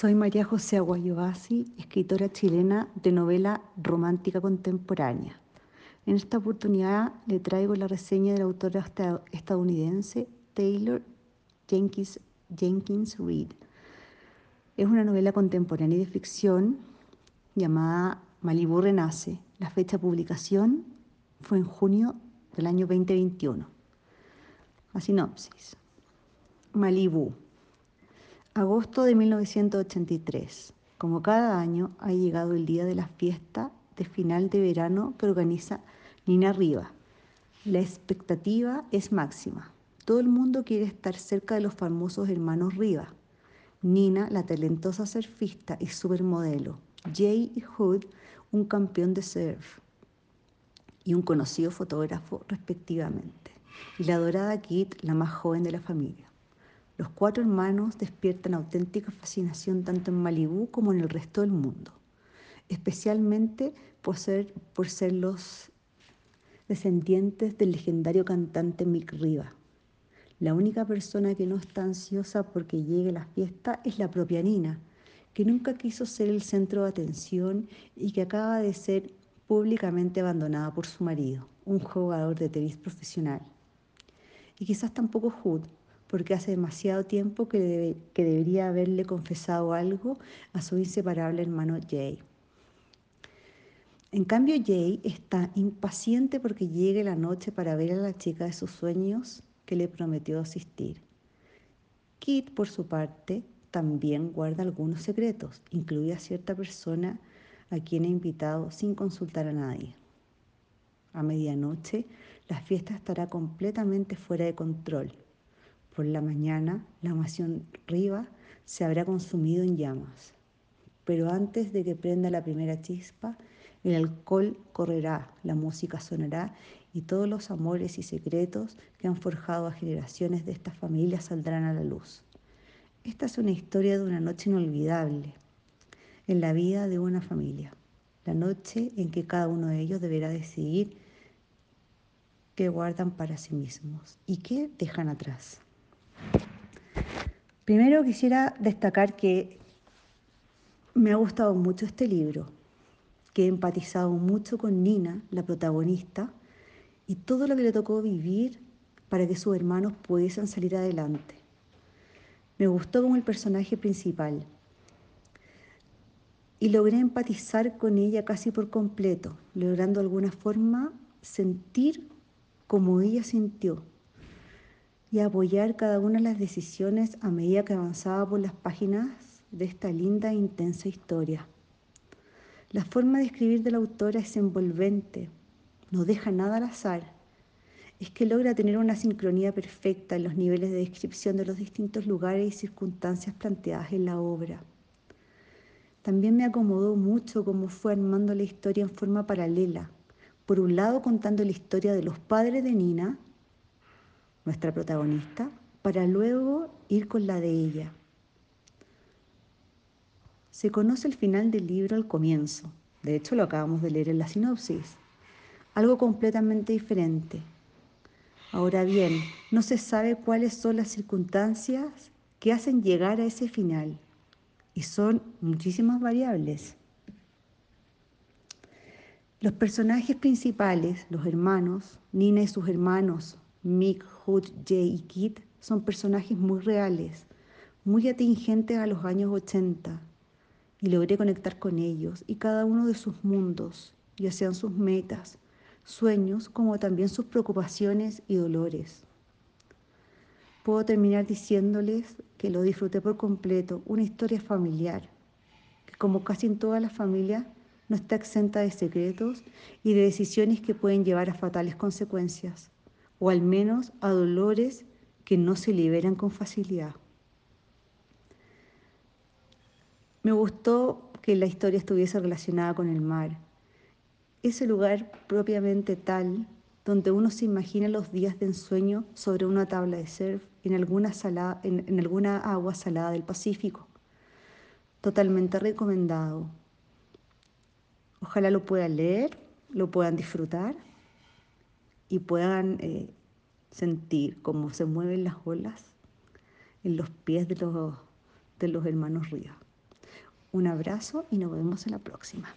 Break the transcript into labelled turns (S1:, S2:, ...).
S1: Soy María José Aguayobasi, escritora chilena de novela romántica contemporánea. En esta oportunidad le traigo la reseña de la autora estadounidense Taylor Jenkins, Jenkins. Es una novela contemporánea de ficción llamada Malibu Renace. La fecha de publicación fue en junio del año 2021. A sinopsis. Malibu Agosto de 1983. Como cada año, ha llegado el día de la fiesta de final de verano que organiza Nina Riva. La expectativa es máxima. Todo el mundo quiere estar cerca de los famosos hermanos Riva. Nina, la talentosa surfista y supermodelo. Jay Hood, un campeón de surf y un conocido fotógrafo respectivamente. Y la dorada Kit, la más joven de la familia. Los cuatro hermanos despiertan auténtica fascinación tanto en Malibú como en el resto del mundo, especialmente por ser, los descendientes del legendario cantante Mick Riva. La única persona que no está ansiosa porque llegue la fiesta es la propia Nina, que nunca quiso ser el centro de atención y que acaba de ser públicamente abandonada por su marido, un jugador de tenis profesional. Y quizás tampoco Hood, porque hace demasiado tiempo que, debería haberle confesado algo a su inseparable hermano Jay. En cambio, Jay está impaciente porque llegue la noche para ver a la chica de sus sueños que le prometió asistir. Kit, por su parte, también guarda algunos secretos, incluida cierta persona a quien ha invitado sin consultar a nadie. A medianoche, la fiesta estará completamente fuera de control por la mañana, la mansión Riva se habrá consumido en llamas. Pero antes de que prenda la primera chispa, el alcohol correrá, la música sonará y todos los amores y secretos que han forjado a generaciones de esta familia saldrán a la luz. Esta es una historia de una noche inolvidable en la vida de una familia, la noche en que cada uno de ellos deberá decidir qué guardan para sí mismos y qué dejan atrás. Primero quisiera destacar que me ha gustado mucho este libro, que he empatizado mucho con Nina, la protagonista, y todo lo que le tocó vivir para que sus hermanos pudiesen salir adelante. Me gustó como el personaje principal y logré empatizar con ella casi por completo, logrando de alguna forma sentir como ella sintió y apoyar cada una de las decisiones a medida que avanzaba por las páginas de esta linda e intensa historia. La forma de escribir de la autora es envolvente, no deja nada al azar. Es que logra tener una sincronía perfecta en los niveles de descripción de los distintos lugares y circunstancias planteadas en la obra. También me acomodó mucho cómo fue armando la historia en forma paralela. Por un lado contando la historia de los padres de Nina, nuestra protagonista, para luego ir con la de ella. Se conoce el final del libro al comienzo, de hecho lo acabamos de leer en la sinopsis, algo completamente diferente. Ahora bien, no se sabe cuáles son las circunstancias que hacen llegar a ese final, y son muchísimas variables. Los personajes principales, los hermanos, Nina y sus hermanos, Mick, Hood, Jay y Kit son personajes muy reales, muy atingentes a los años 80 y logré conectar con ellos y cada uno de sus mundos, ya sean sus metas, sueños, como también sus preocupaciones y dolores. Puedo terminar diciéndoles que lo disfruté por completo, una historia familiar, que como casi en todas las familias no está exenta de secretos y de decisiones que pueden llevar a fatales consecuencias o al menos a dolores que no se liberan con facilidad. Me gustó que la historia estuviese relacionada con el mar, ese lugar propiamente tal donde uno se imagina los días de ensueño sobre una tabla de surf en alguna, en, alguna agua salada del Pacífico. Totalmente recomendado. Ojalá lo puedan leer, lo puedan disfrutar y puedan eh, sentir cómo se mueven las olas en los pies de los, de los hermanos Ríos. Un abrazo y nos vemos en la próxima.